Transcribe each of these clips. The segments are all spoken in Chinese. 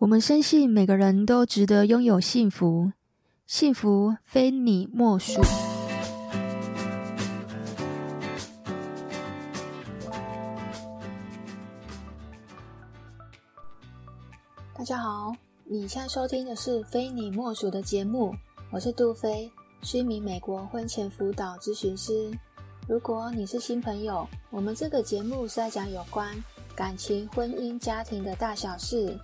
我们深信每个人都值得拥有幸福，幸福非你莫属。大家好，你现在收听的是《非你莫属》的节目，我是杜菲，是一名美国婚前辅导咨询师。如果你是新朋友，我们这个节目是在讲有关感情、婚姻、家庭的大小事。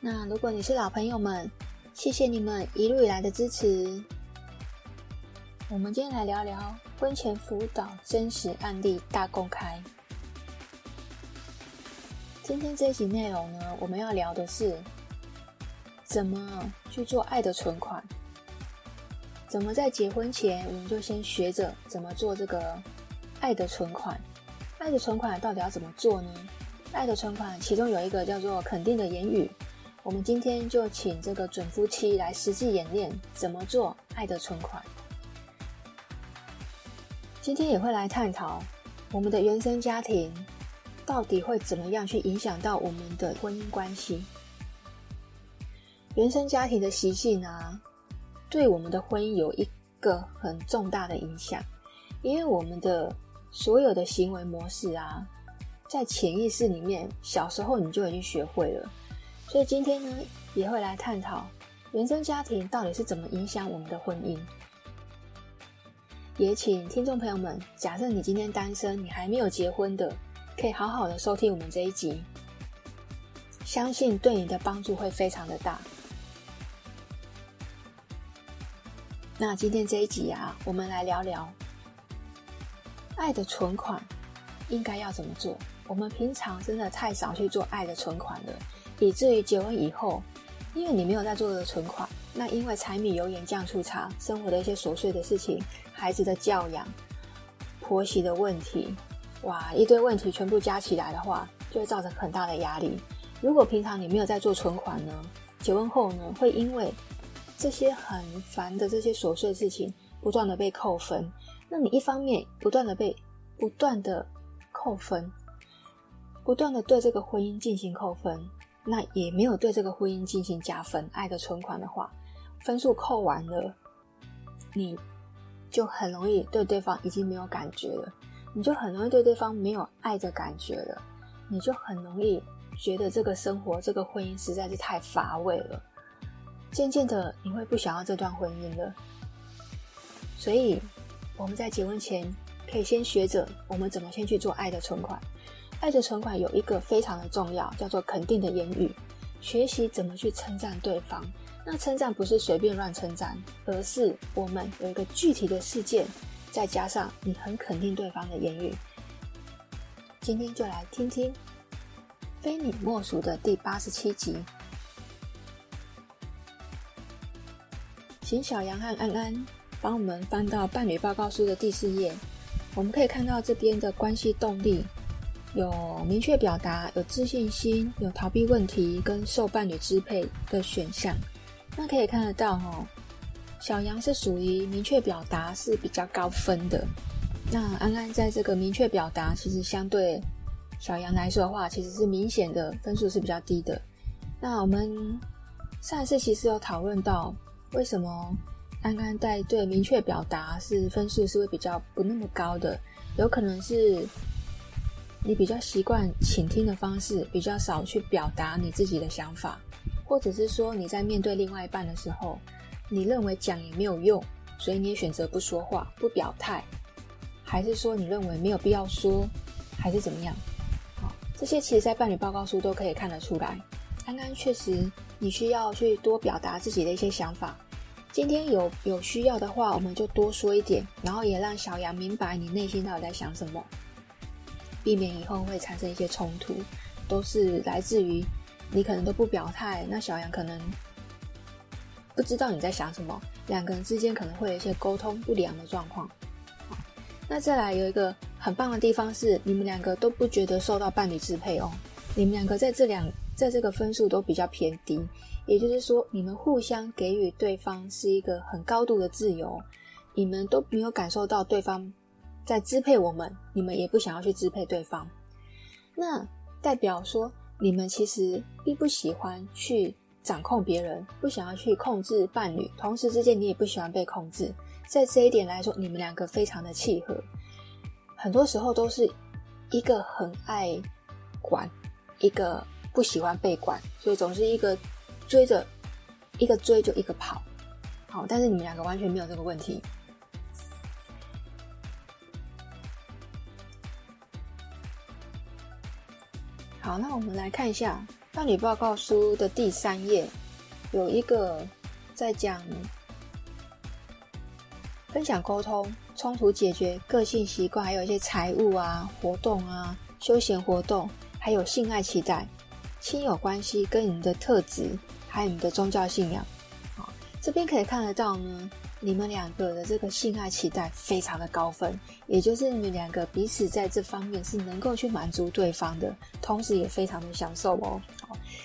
那如果你是老朋友们，谢谢你们一路以来的支持。我们今天来聊聊婚前辅导真实案例大公开。今天这一集内容呢，我们要聊的是怎么去做爱的存款，怎么在结婚前我们就先学着怎么做这个爱的存款。爱的存款到底要怎么做呢？爱的存款其中有一个叫做肯定的言语。我们今天就请这个准夫妻来实际演练怎么做爱的存款。今天也会来探讨我们的原生家庭到底会怎么样去影响到我们的婚姻关系。原生家庭的习性啊，对我们的婚姻有一个很重大的影响，因为我们的所有的行为模式啊，在潜意识里面，小时候你就已经学会了。所以今天呢，也会来探讨原生家庭到底是怎么影响我们的婚姻。也请听众朋友们，假设你今天单身，你还没有结婚的，可以好好的收听我们这一集，相信对你的帮助会非常的大。那今天这一集啊，我们来聊聊爱的存款应该要怎么做。我们平常真的太少去做爱的存款了。以至于结婚以后，因为你没有在做的存款，那因为柴米油盐酱醋茶，生活的一些琐碎的事情，孩子的教养，婆媳的问题，哇，一堆问题全部加起来的话，就会造成很大的压力。如果平常你没有在做存款呢，结婚后呢，会因为这些很烦的这些琐碎事情，不断的被扣分。那你一方面不断的被不断的扣分，不断的对这个婚姻进行扣分。那也没有对这个婚姻进行加分，爱的存款的话，分数扣完了，你就很容易对对方已经没有感觉了，你就很容易对对方没有爱的感觉了，你就很容易觉得这个生活、这个婚姻实在是太乏味了，渐渐的你会不想要这段婚姻了。所以我们在结婚前可以先学着我们怎么先去做爱的存款。爱的存款有一个非常的重要，叫做肯定的言语。学习怎么去称赞对方。那称赞不是随便乱称赞，而是我们有一个具体的事件，再加上你很肯定对方的言语。今天就来听听非你莫属的第八十七集，请小杨和安安帮我们翻到伴侣报告书的第四页。我们可以看到这边的关系动力。有明确表达，有自信心，有逃避问题跟受伴侣支配的选项。那可以看得到哦，小杨是属于明确表达是比较高分的。那安安在这个明确表达，其实相对小杨来说的话，其实是明显的分数是比较低的。那我们上一次其实有讨论到，为什么安安在对明确表达是分数是会比较不那么高的，有可能是。你比较习惯倾听的方式，比较少去表达你自己的想法，或者是说你在面对另外一半的时候，你认为讲也没有用，所以你也选择不说话、不表态，还是说你认为没有必要说，还是怎么样？好，这些其实在伴侣报告书都可以看得出来。安安确实，你需要去多表达自己的一些想法。今天有有需要的话，我们就多说一点，然后也让小杨明白你内心到底在想什么。避免以后会产生一些冲突，都是来自于你可能都不表态，那小杨可能不知道你在想什么，两个人之间可能会有一些沟通不良的状况。那再来有一个很棒的地方是，你们两个都不觉得受到伴侣支配哦，你们两个在这两在这个分数都比较偏低，也就是说，你们互相给予对方是一个很高度的自由，你们都没有感受到对方。在支配我们，你们也不想要去支配对方，那代表说你们其实并不喜欢去掌控别人，不想要去控制伴侣，同时之间你也不喜欢被控制，在这一点来说，你们两个非常的契合。很多时候都是一个很爱管，一个不喜欢被管，所以总是一个追着，一个追就一个跑。好，但是你们两个完全没有这个问题。好，那我们来看一下伴侣报告书的第三页，有一个在讲分享、沟通、冲突解决、个性习惯，还有一些财务啊、活动啊、休闲活动，还有性爱期待、亲友关系跟你们的特质，还有你的宗教信仰。好，这边可以看得到呢。你们两个的这个性爱期待非常的高分，也就是你们两个彼此在这方面是能够去满足对方的，同时也非常的享受哦。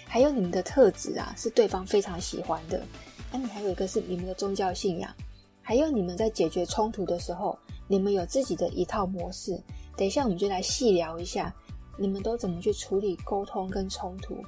还有你们的特质啊，是对方非常喜欢的。那你还有一个是你们的宗教信仰，还有你们在解决冲突的时候，你们有自己的一套模式。等一下我们就来细聊一下，你们都怎么去处理沟通跟冲突。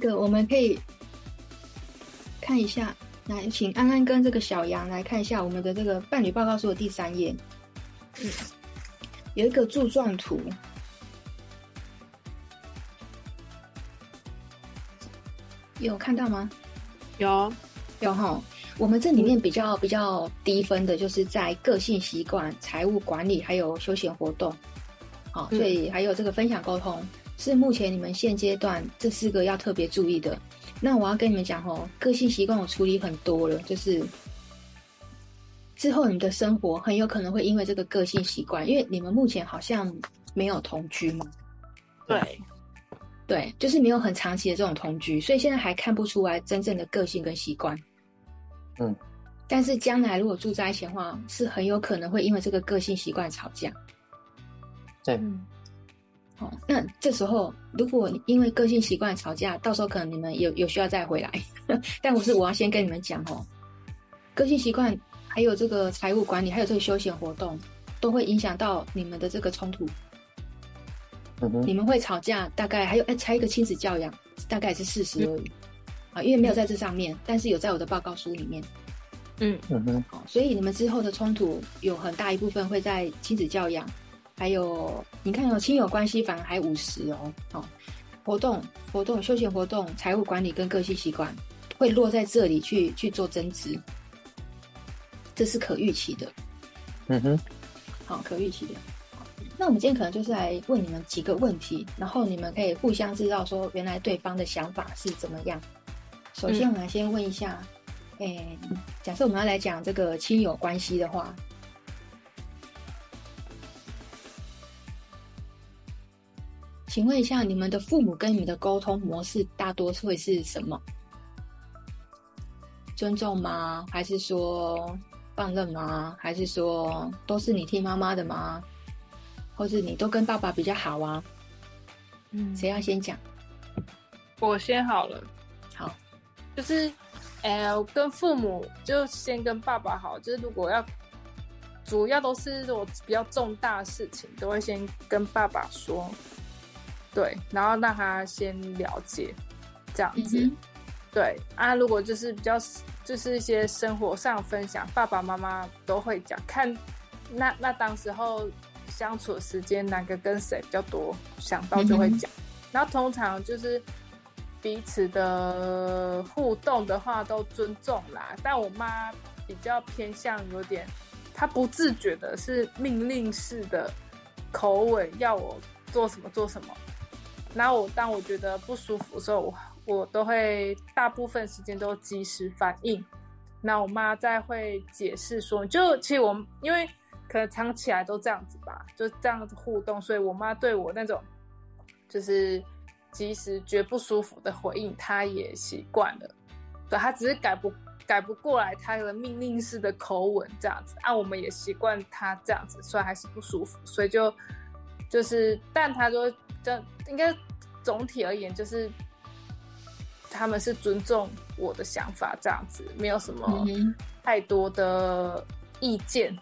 个我们可以看一下，来，请安安跟这个小杨来看一下我们的这个伴侣报告书的第三页，嗯，有一个柱状图，有看到吗？有，有哈。我们这里面比较比较低分的，就是在个性习惯、财务管理，还有休闲活动，好，所以还有这个分享沟通。是目前你们现阶段这四个要特别注意的。那我要跟你们讲哦，个性习惯我处理很多了，就是之后你们的生活很有可能会因为这个个性习惯，因为你们目前好像没有同居嘛。对，对，就是没有很长期的这种同居，所以现在还看不出来真正的个性跟习惯。嗯，但是将来如果住在一起的话，是很有可能会因为这个个性习惯吵架。对。嗯哦，那这时候如果因为个性习惯吵架，到时候可能你们有有需要再回来。但我是我要先跟你们讲哦，个性习惯还有这个财务管理，还有这个休闲活动，都会影响到你们的这个冲突。嗯哼，你们会吵架，大概还有哎，才一个亲子教养，大概是事实而已。啊，因为没有在这上面，但是有在我的报告书里面。嗯嗯哼，好，所以你们之后的冲突有很大一部分会在亲子教养。还有，你看哦，亲友关系反而还五十哦。好，活动、活动、休闲活动、财务管理跟个性习惯会落在这里去去做增值，这是可预期的。嗯哼，好，可预期的。那我们今天可能就是来问你们几个问题，然后你们可以互相知道说原来对方的想法是怎么样。首先，我们来先问一下，哎、嗯，假设我们要来讲这个亲友关系的话。请问一下，你们的父母跟你们的沟通模式大多会是什么？尊重吗？还是说放任吗？还是说都是你听妈妈的吗？或是你都跟爸爸比较好啊？嗯，谁要先讲？我先好了。好，就是，呃，我跟父母就先跟爸爸好。就是如果要，主要都是我比较重大的事情，都会先跟爸爸说。对，然后让他先了解，这样子。嗯、对啊，如果就是比较，就是一些生活上分享，爸爸妈妈都会讲。看那那当时候相处的时间，哪个跟谁比较多，想到就会讲。嗯、然后通常就是彼此的互动的话，都尊重啦。但我妈比较偏向有点，她不自觉的是命令式的口吻，要我做什么做什么。然后我当我觉得不舒服的时候，我我都会大部分时间都及时反应。那我妈再会解释说，就其实我因为可能长起来都这样子吧，就这样子互动，所以我妈对我那种就是及时觉不舒服的回应，她也习惯了。对，她只是改不改不过来她的命令式的口吻这样子，啊，我们也习惯她这样子，所以还是不舒服，所以就就是，但他说。这应该总体而言，就是他们是尊重我的想法，这样子没有什么太多的意见。嗯、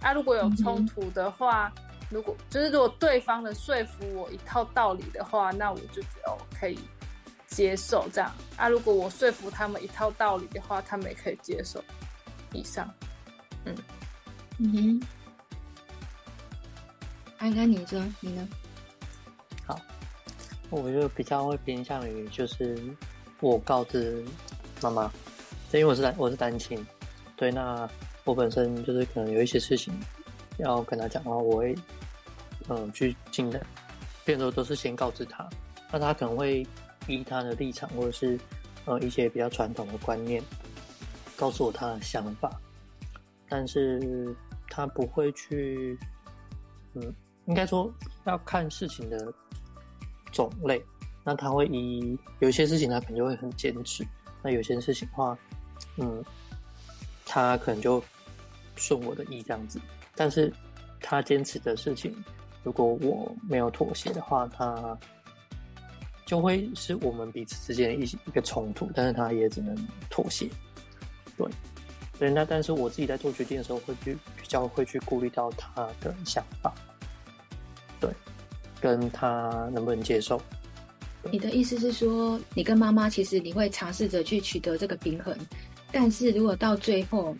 啊，如果有冲突的话，嗯、如果就是如果对方能说服我一套道理的话，那我就觉得我可以接受这样。啊，如果我说服他们一套道理的话，他们也可以接受。以上，嗯嗯哼，安安，你这你呢？好，我就比较会偏向于就是我告知妈妈，因为我是单我是单亲，对，那我本身就是可能有一些事情要跟他讲的话，我会嗯去尽量，变多都是先告知他，那他可能会依他的立场或者是呃一些比较传统的观念。告诉我他的想法，但是他不会去，嗯，应该说要看事情的种类。那他会以有些事情他可能就会很坚持，那有些事情的话，嗯，他可能就顺我的意这样子。但是他坚持的事情，如果我没有妥协的话，他就会是我们彼此之间一一个冲突。但是他也只能妥协。对，对，那但是我自己在做决定的时候，会去比较会去顾虑到他的想法，对，跟他能不能接受。你的意思是说，你跟妈妈其实你会尝试着去取得这个平衡，但是如果到最后，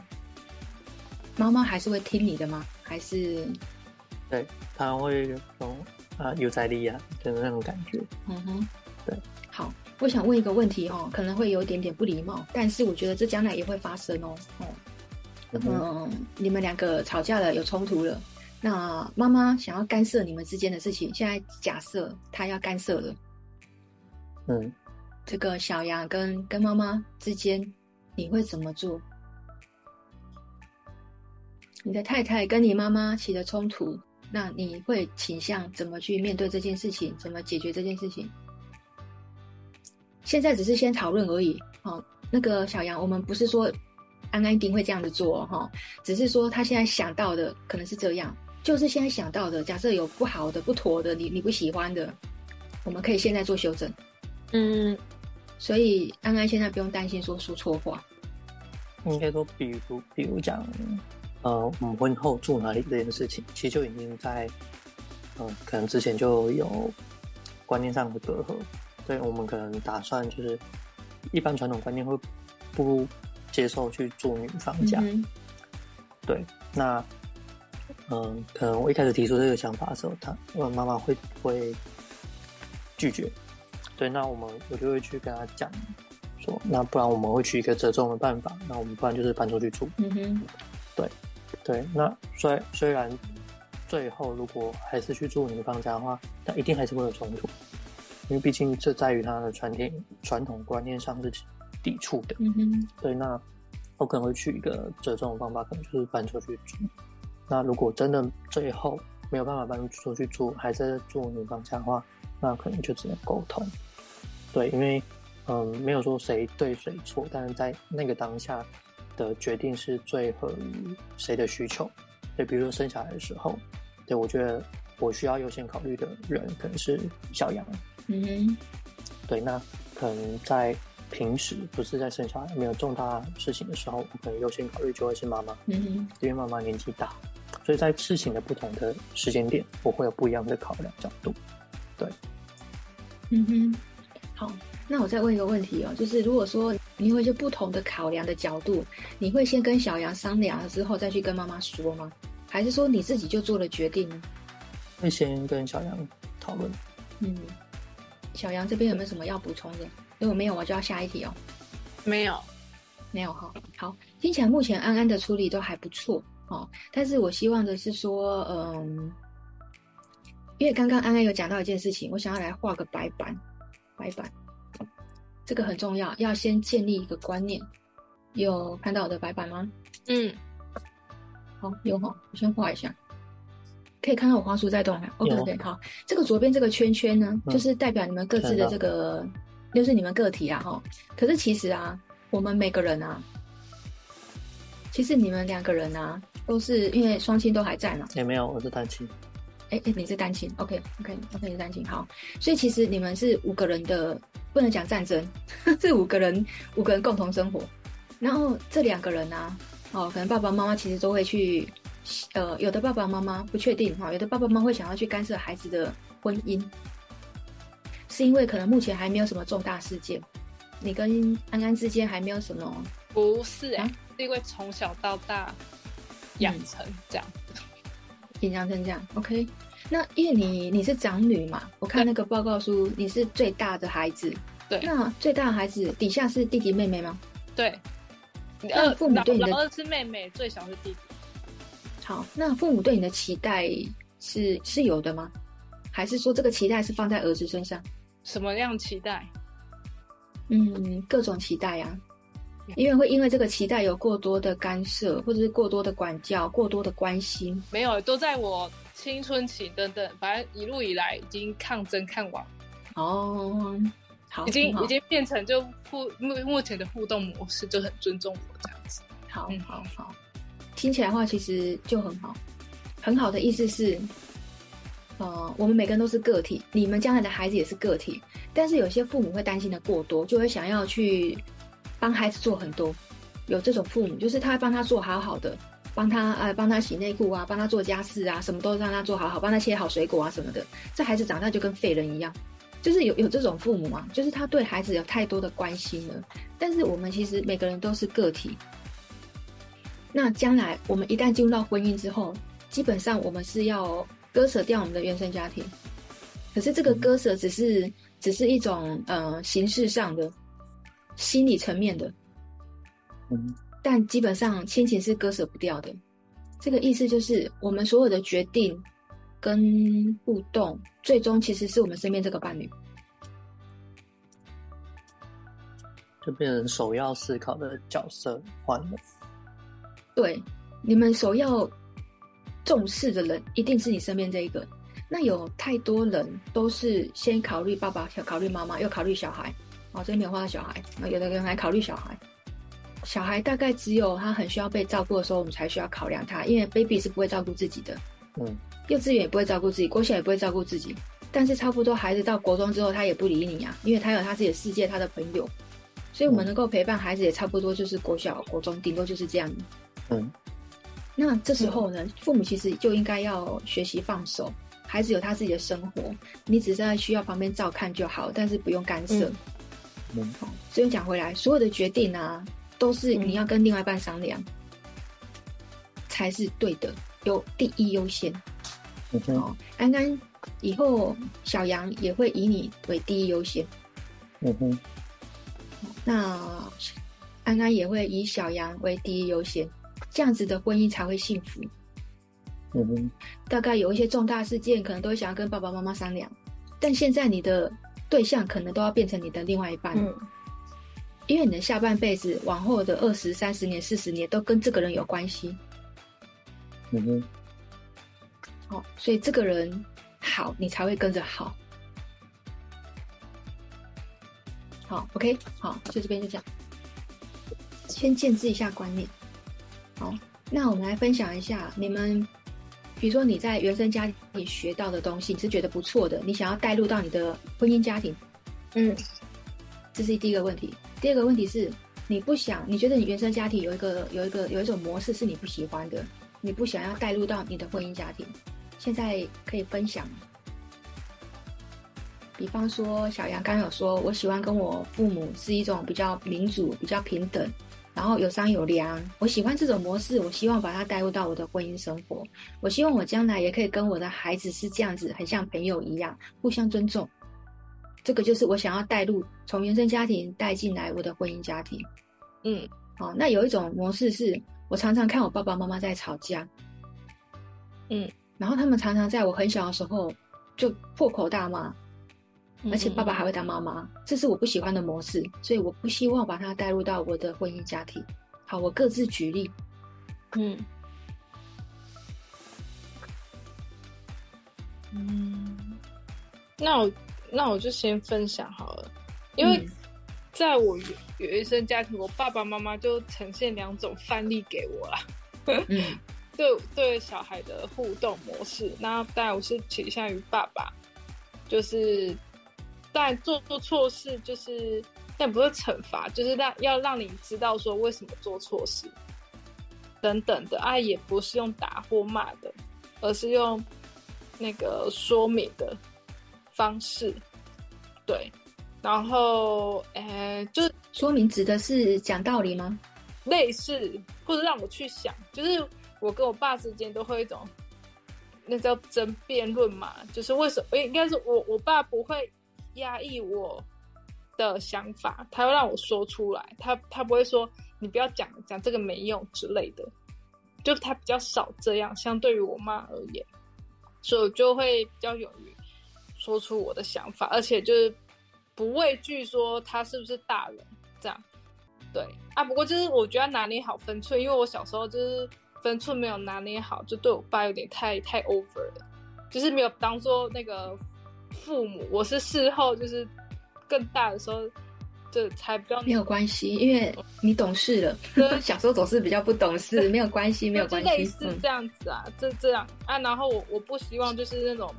妈妈还是会听你的吗？还是？对，他会有啊有在力啊，就是那种感觉。嗯哼，对，好。我想问一个问题哦，可能会有一点点不礼貌，但是我觉得这将来也会发生哦。哦，嗯，嗯，你们两个吵架了，有冲突了，那妈妈想要干涉你们之间的事情，现在假设她要干涉了，嗯，这个小杨跟跟妈妈之间，你会怎么做？你的太太跟你妈妈起了冲突，那你会倾向怎么去面对这件事情？怎么解决这件事情？现在只是先讨论而已，哦，那个小杨，我们不是说安安一定会这样子做，哈，只是说他现在想到的可能是这样，就是现在想到的，假设有不好的、不妥的，你你不喜欢的，我们可以现在做修正，嗯，所以安安现在不用担心说说错话，应该说，比如比如讲，呃，我们婚后住哪里这件事情，其实就已经在，嗯、呃，可能之前就有观念上的隔阂。对，我们可能打算就是，一般传统观念会不接受去住女方家。嗯、对，那嗯，可能我一开始提出这个想法的时候，他我妈妈会会拒绝。对，那我们我就会去跟他讲说，那不然我们会取一个折中的办法，那我们不然就是搬出去住。嗯哼，对对，那虽虽然最后如果还是去住女方家的话，但一定还是会有冲突。因为毕竟这在于他的传统传统观念上是抵触的，嗯哼，对，那我可能会取一个折中的方法，可能就是搬出去住。那如果真的最后没有办法搬出去住，还是住女方家的话，那可能就只能沟通。对，因为嗯，没有说谁对谁错，但是在那个当下的决定是最合于谁的需求。对，比如说生小孩的时候，对，我觉得我需要优先考虑的人可能是小杨。嗯哼，对，那可能在平时不是在生小孩没有重大事情的时候，我可能优先考虑就会是妈妈。嗯哼，因为妈妈年纪大，所以在事情的不同的时间点，我会有不一样的考量角度。对，嗯哼，好，那我再问一个问题哦，就是如果说你会就不同的考量的角度，你会先跟小杨商量了之后再去跟妈妈说吗？还是说你自己就做了决定呢？会先跟小杨讨论。嗯。小杨这边有没有什么要补充的？如果没有，我就要下一题哦。没有，没有哈。好，听起来目前安安的处理都还不错哦。但是我希望的是说，嗯，因为刚刚安安有讲到一件事情，我想要来画个白板。白板，这个很重要，要先建立一个观念。有看到我的白板吗？嗯。好，有哈，我先画一下。可以看到我花束在动，OK OK，好，这个左边这个圈圈呢，嗯、就是代表你们各自的这个，就是你们个体啊，哈。可是其实啊，我们每个人啊，其实你们两个人啊，都是因为双亲都还在嘛。也没有，我是单亲。哎哎，你是单亲？OK OK OK，你是单亲。好，所以其实你们是五个人的，不能讲战争，是五个人五个人共同生活。然后这两个人呢、啊，哦，可能爸爸妈妈其实都会去，呃，有的爸爸妈妈不确定哈，有的爸爸妈妈会想要去干涉孩子的婚姻，是因为可能目前还没有什么重大事件，你跟安安之间还没有什么？不是哎、欸，啊、是因为从小到大养成这样。嗯养成这样，OK。那因为你你是长女嘛，我看那个报告书，你是最大的孩子。对。那最大的孩子底下是弟弟妹妹吗？对。那父母对你的老二是妹妹，最小是弟弟。好，那父母对你的期待是是有的吗？还是说这个期待是放在儿子身上？什么样期待？嗯，各种期待啊。因为会因为这个期待有过多的干涉，或者是过多的管教、过多的关心，没有，都在我青春期等等，反正一路以来已经抗争看完。哦，好，已经已经变成就互目目前的互动模式就很尊重我这样子。好，好，好，听起来的话其实就很好，很好的意思是，呃，我们每个人都是个体，你们将来的孩子也是个体，但是有些父母会担心的过多，就会想要去。帮孩子做很多，有这种父母，就是他帮他做好好的，帮他呃帮他洗内裤啊，帮他做家事啊，什么都让他做好好，帮他切好水果啊什么的。这孩子长大就跟废人一样，就是有有这种父母嘛，就是他对孩子有太多的关心了。但是我们其实每个人都是个体，那将来我们一旦进入到婚姻之后，基本上我们是要割舍掉我们的原生家庭。可是这个割舍只是只是一种呃形式上的。心理层面的，嗯，但基本上亲情是割舍不掉的。这个意思就是，我们所有的决定跟互动，最终其实是我们身边这个伴侣，就变成首要思考的角色换了。对，你们首要重视的人一定是你身边这一个。那有太多人都是先考虑爸爸，考虑妈妈，又考虑小孩。哦，这边没有画到小孩，有的人还考虑小孩。小孩大概只有他很需要被照顾的时候，我们才需要考量他，因为 baby 是不会照顾自己的。嗯，幼稚园也不会照顾自己，国小也不会照顾自己。但是差不多孩子到国中之后，他也不理你啊，因为他有他自己的世界，他的朋友。所以我们能够陪伴孩子，也差不多就是国小、国中，顶多就是这样。嗯，那这时候呢，父母其实就应该要学习放手，孩子有他自己的生活，你只是在需要旁边照看就好，但是不用干涉。嗯嗯，所以讲回来，所有的决定啊，都是你要跟另外一半商量，嗯、才是对的，有第一优先。嗯哼，哦，安安以后小杨也会以你为第一优先。嗯哼，那安安也会以小杨为第一优先，这样子的婚姻才会幸福。嗯哼，大概有一些重大事件，可能都会想要跟爸爸妈妈商量，但现在你的。对象可能都要变成你的另外一半，嗯，因为你的下半辈子、往后的二十三十年、四十年都跟这个人有关系。嗯哼，好，所以这个人好，你才会跟着好。好，OK，好，就这边就这样，先建置一下观念。好，那我们来分享一下你们。比如说你在原生家庭学到的东西，你是觉得不错的，你想要带入到你的婚姻家庭，嗯，这是第一个问题。第二个问题是，你不想，你觉得你原生家庭有一个有一个有一种模式是你不喜欢的，你不想要带入到你的婚姻家庭，现在可以分享。比方说，小杨刚刚有说，我喜欢跟我父母是一种比较民主、比较平等。然后有商有量，我喜欢这种模式，我希望把它带入到我的婚姻生活。我希望我将来也可以跟我的孩子是这样子，很像朋友一样，互相尊重。这个就是我想要带入，从原生家庭带进来我的婚姻家庭。嗯，好，那有一种模式是我常常看我爸爸妈妈在吵架，嗯，然后他们常常在我很小的时候就破口大骂。而且爸爸还会当妈妈，这是我不喜欢的模式，所以我不希望把它带入到我的婚姻家庭。好，我各自举例。嗯，嗯，那我那我就先分享好了，因为在我原原生家庭，我爸爸妈妈就呈现两种范例给我啦。嗯，对对小孩的互动模式。那当然我是倾向于爸爸，就是在做做错事，就是但不是惩罚，就是让要让你知道说为什么做错事等等的啊，也不是用打或骂的，而是用那个说明的方式，对。然后，诶，就是说明指的是讲道理吗？类似，或者让我去想，就是我跟我爸之间都会有一种，那叫争辩论嘛，就是为什么？应该是我我爸不会压抑我的想法，他会让我说出来，他他不会说你不要讲讲这个没用之类的，就他比较少这样，相对于我妈而言，所以我就会比较勇于说出我的想法，而且就是。不畏惧说他是不是大人这样，对啊。不过就是我觉得拿捏好分寸，因为我小时候就是分寸没有拿捏好，就对我爸有点太太 over 了，就是没有当做那个父母。我是事后就是更大的时候，就才比较没有关系，因为你懂事了。小时候总是比较不懂事，没有关系，没有关系，类似这样子啊，这、嗯、这样啊。然后我我不希望就是那种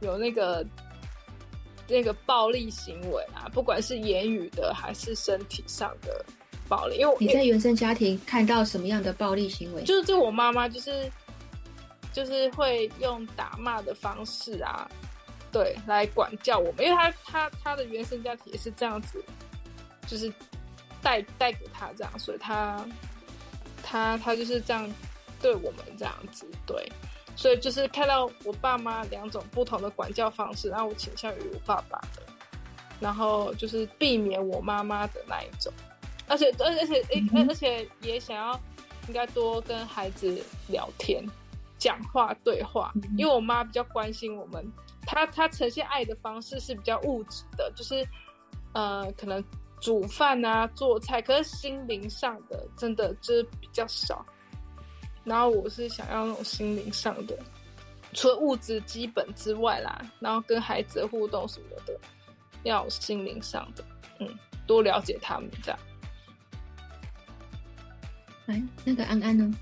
有那个。那个暴力行为啊，不管是言语的还是身体上的暴力，因为你在原生家庭看到什么样的暴力行为？就是就我妈妈就是就是会用打骂的方式啊，对，来管教我们，因为他他他的原生家庭也是这样子，就是带带给他这样，所以他他他就是这样对我们这样子，对。所以就是看到我爸妈两种不同的管教方式，然后我倾向于我爸爸的，然后就是避免我妈妈的那一种，而且而而且而，而且也想要应该多跟孩子聊天、讲话、对话，因为我妈比较关心我们，她她呈现爱的方式是比较物质的，就是呃可能煮饭啊、做菜，可是心灵上的真的就是比较少。然后我是想要那种心灵上的，除了物质基本之外啦，然后跟孩子的互动什么的，要心灵上的，嗯，多了解他们这样。哎，那个安安呢？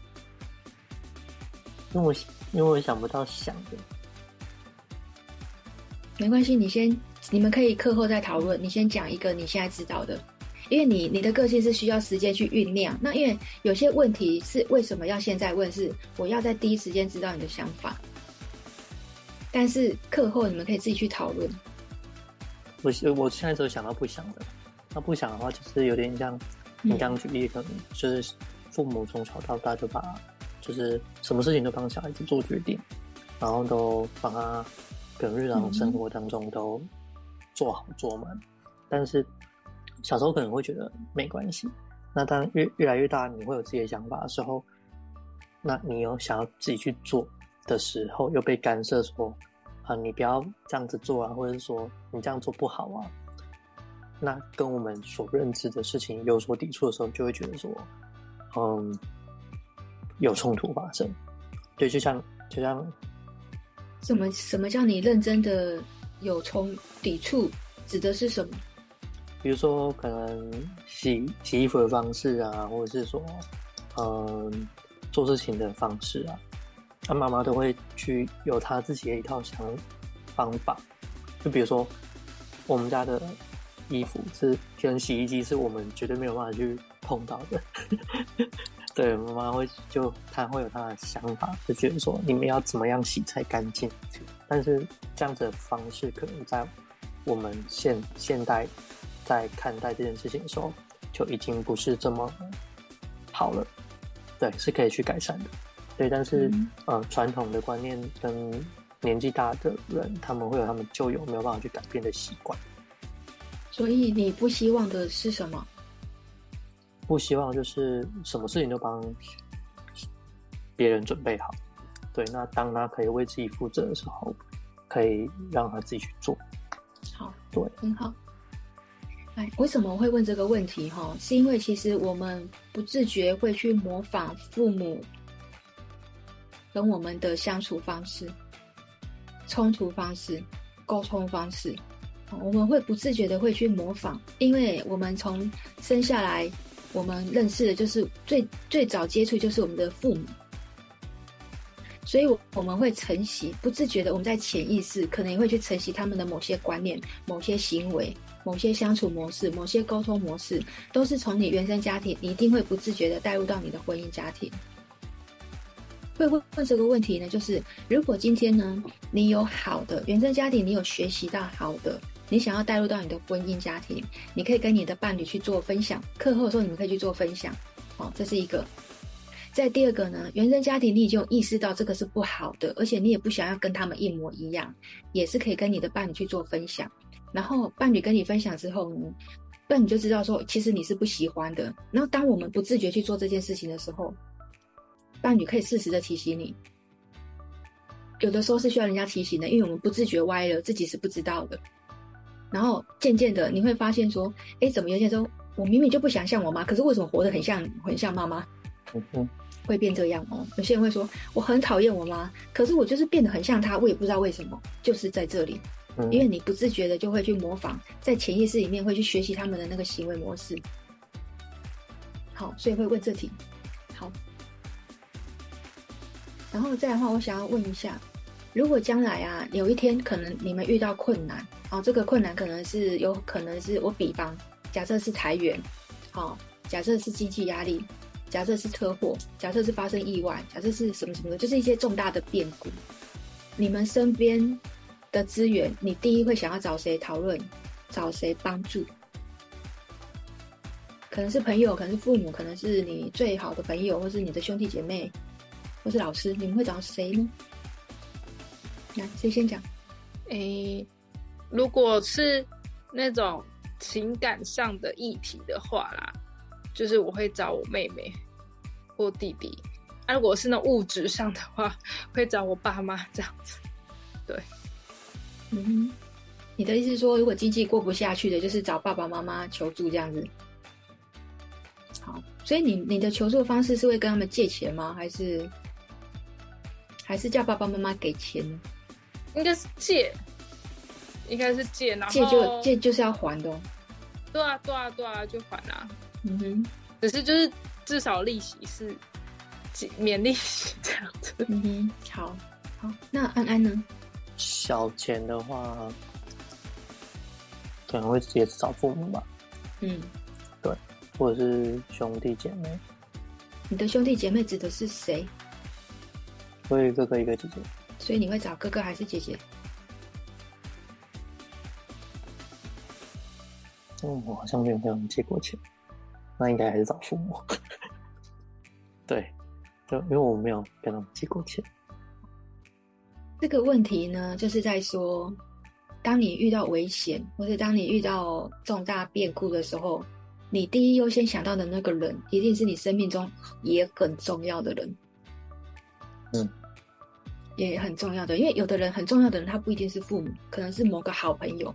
因为我因为我想不到想的，没关系，你先，你们可以课后再讨论。你先讲一个你现在知道的。因为你你的个性是需要时间去酝酿，那因为有些问题是为什么要现在问？是我要在第一时间知道你的想法，但是课后你们可以自己去讨论。我我现在只有想到不想的，那不想的话就是有点像你刚刚举例，可能就是父母从小到大就把就是什么事情都帮小孩子做决定，然后都帮他跟日常生活当中都做好做满，但是。小时候可能会觉得没关系，那当越越来越大，你会有自己的想法的时候，那你有想要自己去做的时候，又被干涉说啊，你不要这样子做啊，或者是说你这样做不好啊，那跟我们所认知的事情有所抵触的时候，就会觉得说，嗯，有冲突发生。对，就像就像，什么什么叫你认真的有冲抵触，指的是什么？比如说，可能洗洗衣服的方式啊，或者是说，嗯，做事情的方式啊，他妈妈都会去有他自己的一套想方法。就比如说，我们家的衣服是跟洗衣机是我们绝对没有办法去碰到的。对，妈妈会就她会有她的想法，就觉得说你们要怎么样洗才干净。但是这样子的方式，可能在我们现现代。在看待这件事情的时候，就已经不是这么好了。对，是可以去改善的。对，但是、嗯、呃，传统的观念跟年纪大的人，他们会有他们旧有没有办法去改变的习惯。所以你不希望的是什么？不希望就是什么事情都帮别人准备好。对，那当他可以为自己负责的时候，可以让他自己去做。好，对，很好。哎，为什么会问这个问题？哈，是因为其实我们不自觉会去模仿父母跟我们的相处方式、冲突方式、沟通方式，我们会不自觉的会去模仿，因为我们从生下来，我们认识的就是最最早接触就是我们的父母，所以我们会承袭，不自觉的我们在潜意识可能也会去承袭他们的某些观念、某些行为、某些相处模式、某些沟通模式，都是从你原生家庭，你一定会不自觉的带入到你的婚姻家庭。会问问这个问题呢，就是如果今天呢，你有好的原生家庭，你有学习到好的，你想要带入到你的婚姻家庭，你可以跟你的伴侣去做分享，课后的时候你们可以去做分享，哦，这是一个。在第二个呢，原生家庭你已经意识到这个是不好的，而且你也不想要跟他们一模一样，也是可以跟你的伴侣去做分享。然后伴侣跟你分享之后呢，那你就知道说，其实你是不喜欢的。然后当我们不自觉去做这件事情的时候，伴侣可以适时的提醒你。有的时候是需要人家提醒的，因为我们不自觉歪了，自己是不知道的。然后渐渐的你会发现说，哎，怎么有些时候我明明就不想像我妈，可是为什么活得很像很像妈妈？嗯哼。会变这样哦。有些人会说，我很讨厌我妈，可是我就是变得很像她，我也不知道为什么，就是在这里，因为你不自觉的就会去模仿，在潜意识里面会去学习他们的那个行为模式。好，所以会问这题。好，然后再的话，我想要问一下，如果将来啊，有一天可能你们遇到困难，好，这个困难可能是有可能是我比方，假设是裁员，好，假设是经济压力。假设是车祸，假设是发生意外，假设是什么什么的，就是一些重大的变故。你们身边的资源，你第一会想要找谁讨论？找谁帮助？可能是朋友，可能是父母，可能是你最好的朋友，或是你的兄弟姐妹，或是老师。你们会找谁呢？来，谁先讲？诶，如果是那种情感上的议题的话啦。就是我会找我妹妹或弟弟，啊，如果是那物质上的话，会找我爸妈这样子。对，嗯，你的意思是说，如果经济过不下去的，就是找爸爸妈妈求助这样子。好，所以你你的求助方式是会跟他们借钱吗？还是还是叫爸爸妈妈给钱呢？应该是借，应该是借，然后借就借就是要还的哦。对啊，对啊，对啊，就还啊。嗯哼，只是就是至少利息是免利息这样子。嗯哼，好，好，那安安呢？小钱的话，可能会直接找父母吧。嗯，对，或者是兄弟姐妹。你的兄弟姐妹指的是谁？我有一个哥哥，一个姐姐。所以你会找哥哥还是姐姐？嗯，我好像没有跟他们借过钱。那应该还是找父母，对，就因为我没有跟他们借过钱。这个问题呢，就是在说，当你遇到危险，或者当你遇到重大变故的时候，你第一优先想到的那个人，一定是你生命中也很重要的人。嗯，也很重要的，因为有的人很重要的人，他不一定是父母，可能是某个好朋友。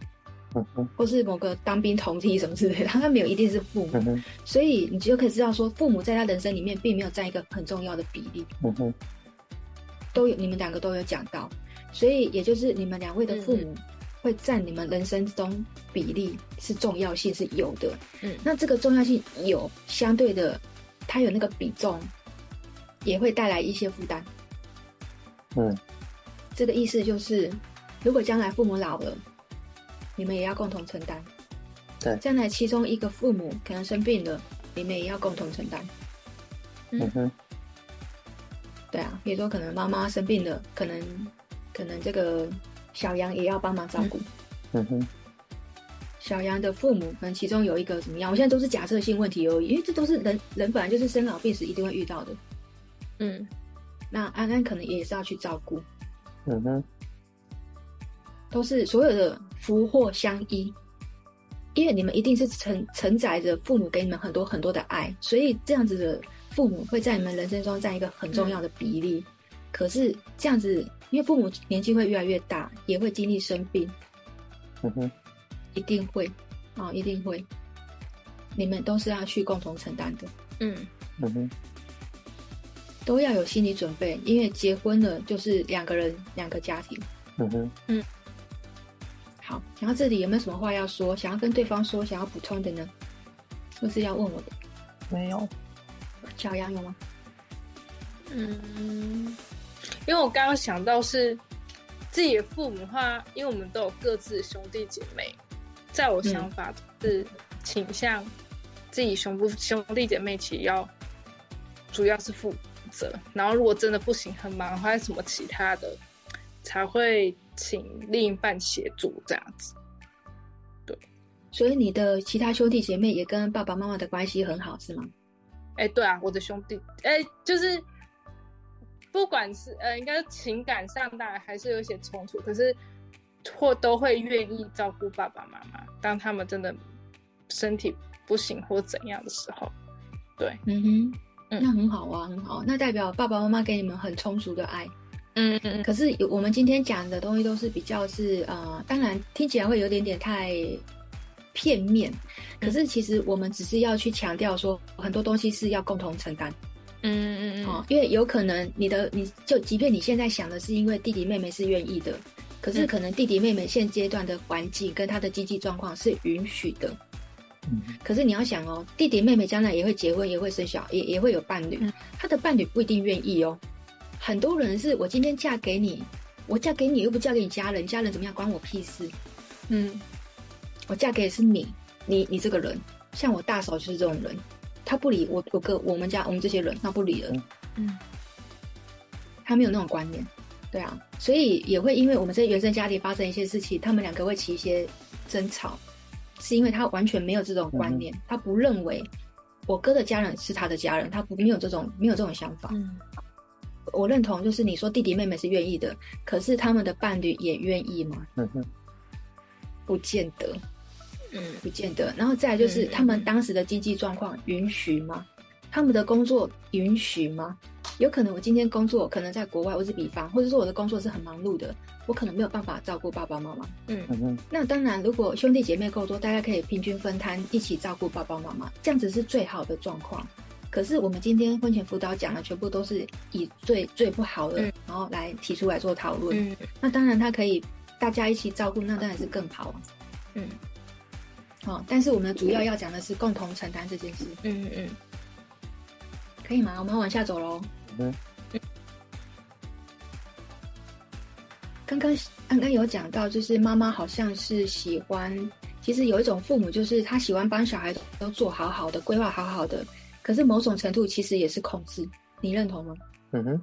或是某个当兵同梯什么之类的，他没有一定是父母，嗯、所以你就可以知道说，父母在他人生里面并没有占一个很重要的比例。嗯哼，都有你们两个都有讲到，所以也就是你们两位的父母会占你们人生中比例是重要性是有的。嗯，那这个重要性有相对的，他有那个比重，也会带来一些负担。嗯，这个意思就是，如果将来父母老了。你们也要共同承担，对。将来其中一个父母可能生病了，你们也要共同承担。嗯哼。对啊，比如说可能妈妈生病了，可能可能这个小杨也要帮忙照顾。嗯哼。小杨的父母可能其中有一个怎么样？我现在都是假设性问题而已，因为这都是人人本来就是生老病死一定会遇到的。嗯。那安安可能也是要去照顾。嗯哼。都是所有的福祸相依，因为你们一定是承承载着父母给你们很多很多的爱，所以这样子的父母会在你们人生中占一个很重要的比例。嗯、可是这样子，因为父母年纪会越来越大，也会经历生病，嗯哼，一定会啊、哦，一定会，你们都是要去共同承担的，嗯嗯哼，都要有心理准备，因为结婚了就是两个人两个家庭，嗯哼，嗯。好，然后这里有没有什么话要说？想要跟对方说，想要补充的呢？或是要问我的？没有。小杨有吗？嗯，因为我刚刚想到是自己的父母的话，因为我们都有各自兄弟姐妹，在我想法是倾向自己兄不兄弟姐妹，其实要主要是负责，然后如果真的不行很忙，或者什么其他的，才会请另一半协助这样子。对，所以你的其他兄弟姐妹也跟爸爸妈妈的关系很好，是吗？哎、欸，对啊，我的兄弟，哎、欸，就是。不管是呃，应该情感上当然还是有一些冲突，可是或都会愿意照顾爸爸妈妈，当他们真的身体不行或怎样的时候，对，嗯哼，嗯，那很好啊，很好，那代表爸爸妈妈给你们很充足的爱，嗯嗯嗯。可是我们今天讲的东西都是比较是呃，当然听起来会有点点太片面，可是其实我们只是要去强调说，很多东西是要共同承担。嗯嗯嗯，哦，因为有可能你的你就即便你现在想的是因为弟弟妹妹是愿意的，可是可能弟弟妹妹现阶段的环境跟他的经济状况是允许的。嗯，可是你要想哦，弟弟妹妹将来也会结婚，也会生小，也也会有伴侣，他的伴侣不一定愿意哦。很多人是我今天嫁给你，我嫁给你又不嫁给你家人，家人怎么样关我屁事？嗯，我嫁给的是你，你你这个人，像我大嫂就是这种人。他不理我，我哥，我们家我们这些人，他不理人。嗯，他没有那种观念，对啊，所以也会因为我们这原生家庭发生一些事情，他们两个会起一些争吵，是因为他完全没有这种观念，嗯、他不认为我哥的家人是他的家人，他不没有这种没有这种想法。嗯，我认同，就是你说弟弟妹妹是愿意的，可是他们的伴侣也愿意吗？嗯哼，不见得。嗯，不见得。然后再来就是他们当时的经济状况允许吗？他们的工作允许吗？有可能我今天工作可能在国外，我是比方，或者说我的工作是很忙碌的，我可能没有办法照顾爸爸妈妈。嗯嗯。那当然，如果兄弟姐妹够多，大家可以平均分摊，一起照顾爸爸妈妈，这样子是最好的状况。可是我们今天婚前辅导讲的全部都是以最最不好的，然后来提出来做讨论。嗯。那当然，他可以大家一起照顾，那当然是更好。嗯。哦，但是我们主要要讲的是共同承担这件事。嗯嗯嗯，可以吗？我们要往下走喽。嗯。刚刚刚刚有讲到，就是妈妈好像是喜欢，其实有一种父母就是他喜欢帮小孩都做好好的，规划好好的，可是某种程度其实也是控制。你认同吗？嗯哼。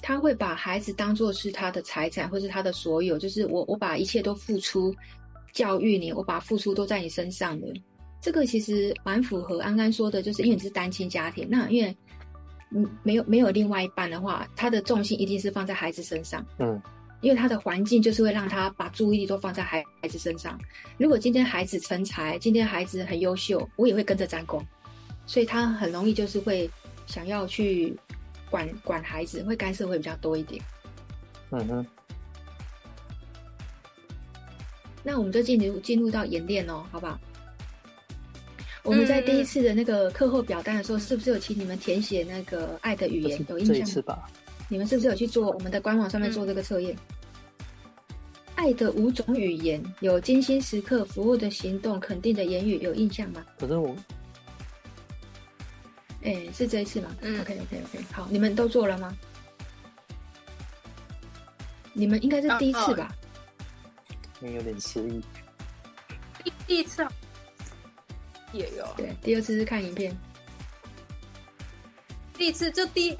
他会把孩子当做是他的财产，或是他的所有，就是我我把一切都付出。教育你，我把付出都在你身上的，这个其实蛮符合安安说的，就是因为你是单亲家庭，那因为嗯没有没有另外一半的话，他的重心一定是放在孩子身上，嗯，因为他的环境就是会让他把注意力都放在孩孩子身上。如果今天孩子成才，今天孩子很优秀，我也会跟着沾光，所以他很容易就是会想要去管管孩子，会干涉会比较多一点，嗯哼。那我们就进入进入到演练哦，好不好？我们在第一次的那个课后表单的时候，是不是有请你们填写那个爱的语言？有印象吗？这一次吧。你们是不是有去做我们的官网上面做这个测验？爱的五种语言有精心时刻、服务的行动、肯定的言语，有印象吗？可是我，哎，是这一次吗？嗯。OK OK OK，好，你们都做了吗？你们应该是第一次吧？哦哦有点失忆。第第一次也有，对，第二次是看影片。第一次就第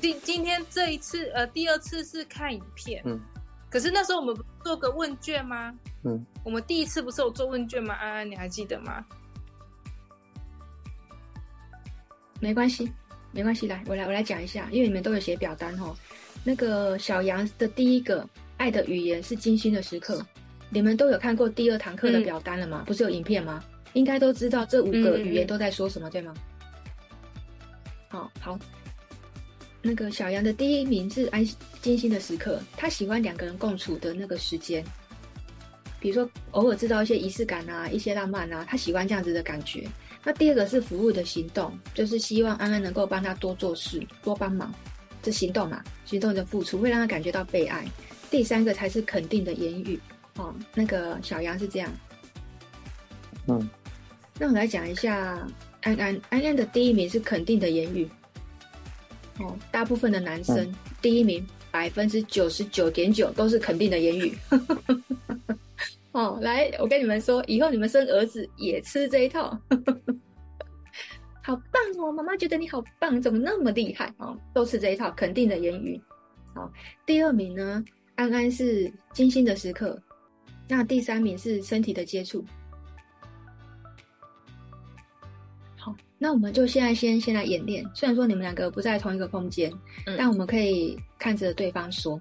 今今天这一次，呃，第二次是看影片。嗯。可是那时候我们不做个问卷吗？嗯。我们第一次不是有做问卷吗？安安，你还记得吗？没关系，没关系，来，我来我来讲一下，因为你们都有写表单哦。那个小杨的第一个爱的语言是精心的时刻。你们都有看过第二堂课的表单了吗？嗯、不是有影片吗？应该都知道这五个语言都在说什么，嗯、对吗？好好，那个小杨的第一名是安精心的时刻，他喜欢两个人共处的那个时间，比如说偶尔制造一些仪式感啊，一些浪漫啊，他喜欢这样子的感觉。那第二个是服务的行动，就是希望安安能够帮他多做事，多帮忙，这行动嘛，行动的付出会让他感觉到被爱。第三个才是肯定的言语。哦，那个小杨是这样，嗯，那我们来讲一下安安安安的第一名是肯定的言语，哦，大部分的男生、嗯、第一名百分之九十九点九都是肯定的言语。哦，来，我跟你们说，以后你们生儿子也吃这一套，好棒哦！妈妈觉得你好棒，怎么那么厉害哦？都吃这一套肯定的言语。好，第二名呢，安安是精心的时刻，那第三名是身体的接触。那我们就现在先先来演练。虽然说你们两个不在同一个空间，嗯、但我们可以看着对方说。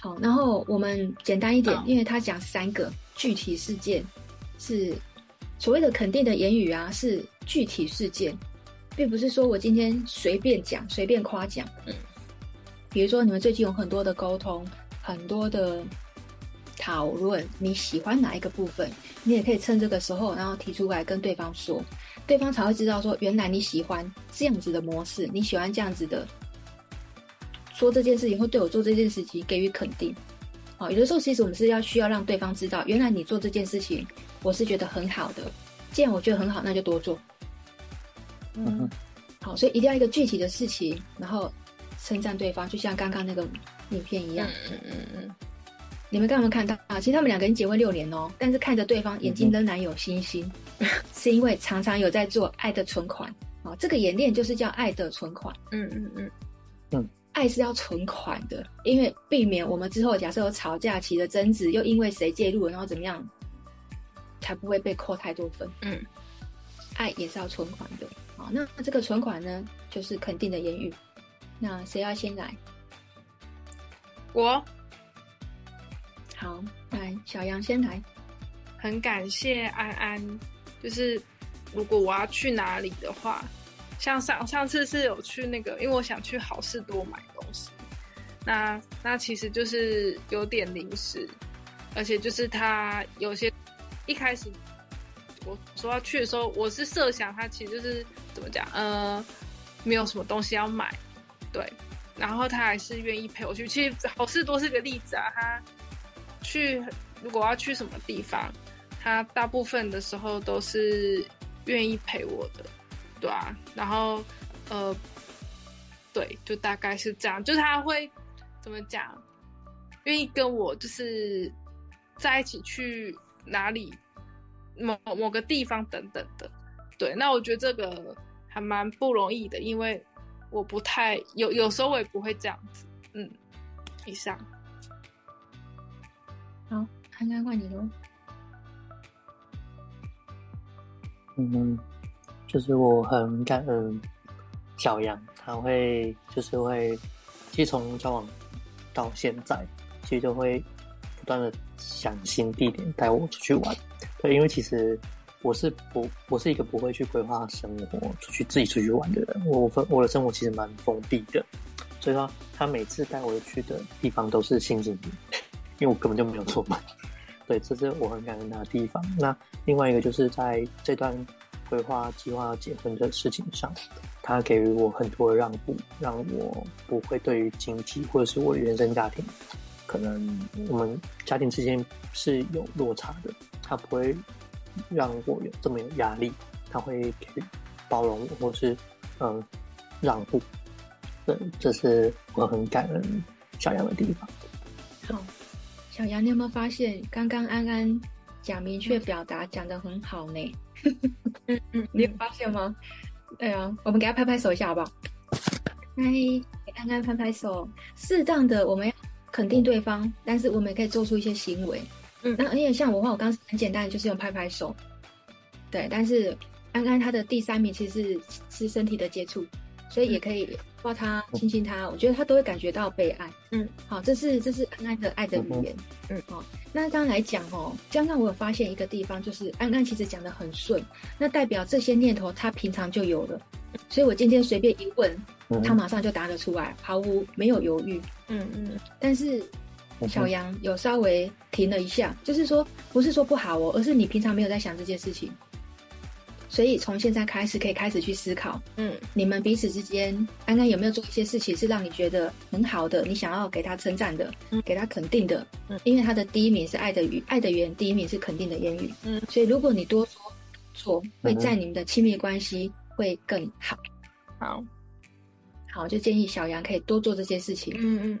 好，然后我们简单一点，因为他讲三个具体事件，是所谓的肯定的言语啊，是具体事件，并不是说我今天随便讲、随便夸奖。嗯，比如说你们最近有很多的沟通，很多的讨论，你喜欢哪一个部分，你也可以趁这个时候，然后提出来跟对方说，对方才会知道说，原来你喜欢这样子的模式，你喜欢这样子的。说这件事情，或对我做这件事情给予肯定，好，有的时候其实我们是要需要让对方知道，原来你做这件事情，我是觉得很好的。既然我觉得很好，那就多做。嗯，好，所以一定要一个具体的事情，然后称赞对方，就像刚刚那个影片一样。嗯嗯嗯。你们刚刚有没有看到啊？其实他们两个人结婚六年哦，但是看着对方眼睛仍然有星星，是因为常常有在做爱的存款啊。这个演练就是叫爱的存款。嗯嗯嗯嗯。爱是要存款的，因为避免我们之后假设有吵架起的争执，又因为谁介入，然后怎么样，才不会被扣太多分。嗯，爱也是要存款的。好，那那这个存款呢，就是肯定的言语。那谁要先来？我。好，来，小杨先来。很感谢安安，就是如果我要去哪里的话。像上上次是有去那个，因为我想去好事多买东西，那那其实就是有点临时，而且就是他有些一开始我说要去的时候，我是设想他其实就是怎么讲，呃，没有什么东西要买，对，然后他还是愿意陪我去。其实好事多是个例子啊，他去如果要去什么地方，他大部分的时候都是愿意陪我的。对啊，然后，呃，对，就大概是这样，就是他会怎么讲，愿意跟我就是在一起去哪里某某个地方等等的，对，那我觉得这个还蛮不容易的，因为我不太有，有时候我也不会这样子，嗯，以上，看看换你喽，嗯。就是我很感恩小杨，他会就是会，其实从交往到现在，其实就会不断的想新地点带我出去玩。对，因为其实我是不，我是一个不会去规划生活、出去自己出去玩的人。我分我的生活其实蛮封闭的，所以说他每次带我去的地方都是新景点，因为我根本就没有出门。对，这是我很感恩他的地方。那另外一个就是在这段。规划计划结婚的事情上，他给予我很多的让步，让我不会对于经济或者是我的原生家庭，可能我们家庭之间是有落差的，他不会让我有这么有压力，他会给包容我，或是嗯让步，对，这是我很感恩小杨的地方。好，小杨，你有没有发现刚刚安安讲明确表达讲得很好呢？嗯嗯，你有发现吗？对啊，我们给他拍拍手一下好不好？嗨，给安安拍拍手。适当的，我们要肯定对方，但是我们也可以做出一些行为。嗯，那而且像我的话，我刚刚很简单的就是用拍拍手。对，但是安安他的第三名其实是是身体的接触。所以也可以抱他、亲亲他，我觉得他都会感觉到被爱。嗯，好，这是这是安安的爱的语言。嗯，好，那刚刚来讲哦，刚刚我有发现一个地方，就是安安其实讲的很顺，那代表这些念头他平常就有了，所以我今天随便一问，他马上就答得出来，毫无没有犹豫。嗯嗯，但是小杨有稍微停了一下，就是说不是说不好哦，而是你平常没有在想这件事情。所以从现在开始可以开始去思考，嗯，你们彼此之间，安安有没有做一些事情是让你觉得很好的，你想要给他称赞的，嗯，给他肯定的，嗯，因为他的第一名是爱的语，爱的语言第一名是肯定的言语，嗯，所以如果你多说做，会在你们的亲密关系会更好。好，好，就建议小杨可以多做这些事情。嗯嗯。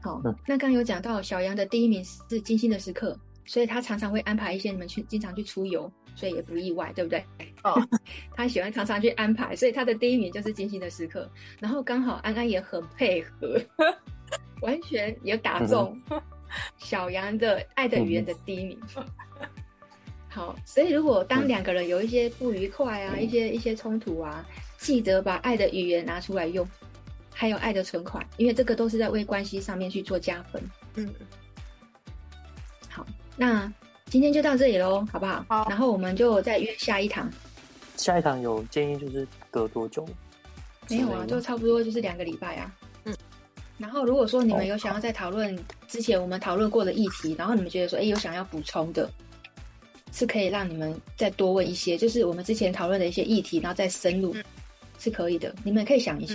好，那刚刚有讲到小杨的第一名是精心的时刻，所以他常常会安排一些你们去经常去出游，所以也不意外，对不对？哦，他喜欢常常去安排，所以他的第一名就是精心的时刻。然后刚好安安也很配合，完全也打中小羊的爱的语言的第一名。好，所以如果当两个人有一些不愉快啊，一些一些冲突啊，记得把爱的语言拿出来用。还有爱的存款，因为这个都是在为关系上面去做加分。嗯，好，那今天就到这里喽，好不好？好。然后我们就再约下一堂。下一堂有建议就是隔多久？没有啊，就差不多就是两个礼拜啊。嗯。然后如果说你们有想要再讨论之前我们讨论过的议题，然后你们觉得说，哎，有想要补充的，是可以让你们再多问一些，就是我们之前讨论的一些议题，然后再深入，是可以的。你们可以想一下。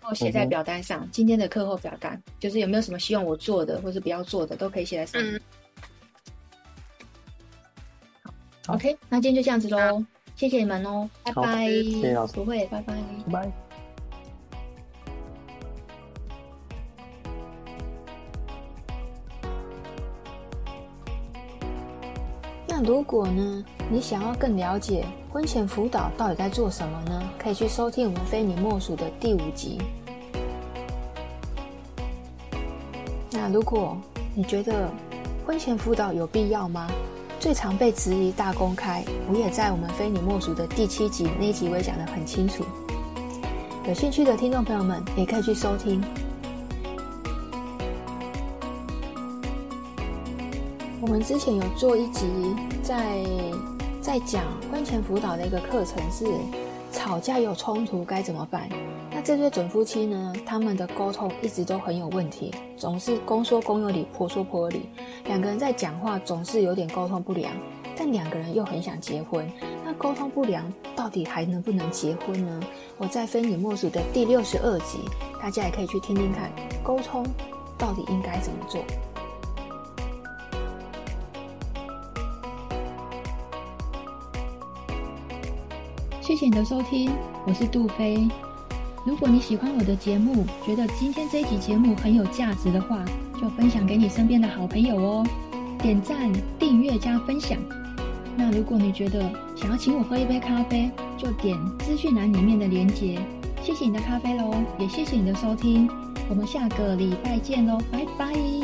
然后写在表单上，嗯、今天的课后表单就是有没有什么希望我做的，或是不要做的，都可以写在上面。嗯、，OK，那今天就这样子喽，谢谢你们哦，拜拜。谢谢老师，不会，拜拜，拜拜。那如果呢，你想要更了解婚前辅导到底在做什么呢？可以去收听我们非你莫属的第五集。那如果你觉得婚前辅导有必要吗？最常被质疑大公开，我也在我们非你莫属的第七集那一集我也讲得很清楚。有兴趣的听众朋友们也可以去收听。我们之前有做一集在在讲婚前辅导的一个课程，是吵架有冲突该怎么办？这对准夫妻呢，他们的沟通一直都很有问题，总是公说公有理，婆说婆有理，两个人在讲话总是有点沟通不良，但两个人又很想结婚，那沟通不良到底还能不能结婚呢？我在非你莫属的第六十二集，大家也可以去听听看，沟通到底应该怎么做。谢谢你的收听，我是杜菲。如果你喜欢我的节目，觉得今天这一集节目很有价值的话，就分享给你身边的好朋友哦，点赞、订阅加分享。那如果你觉得想要请我喝一杯咖啡，就点资讯栏里面的链接。谢谢你的咖啡喽，也谢谢你的收听，我们下个礼拜见喽，拜拜。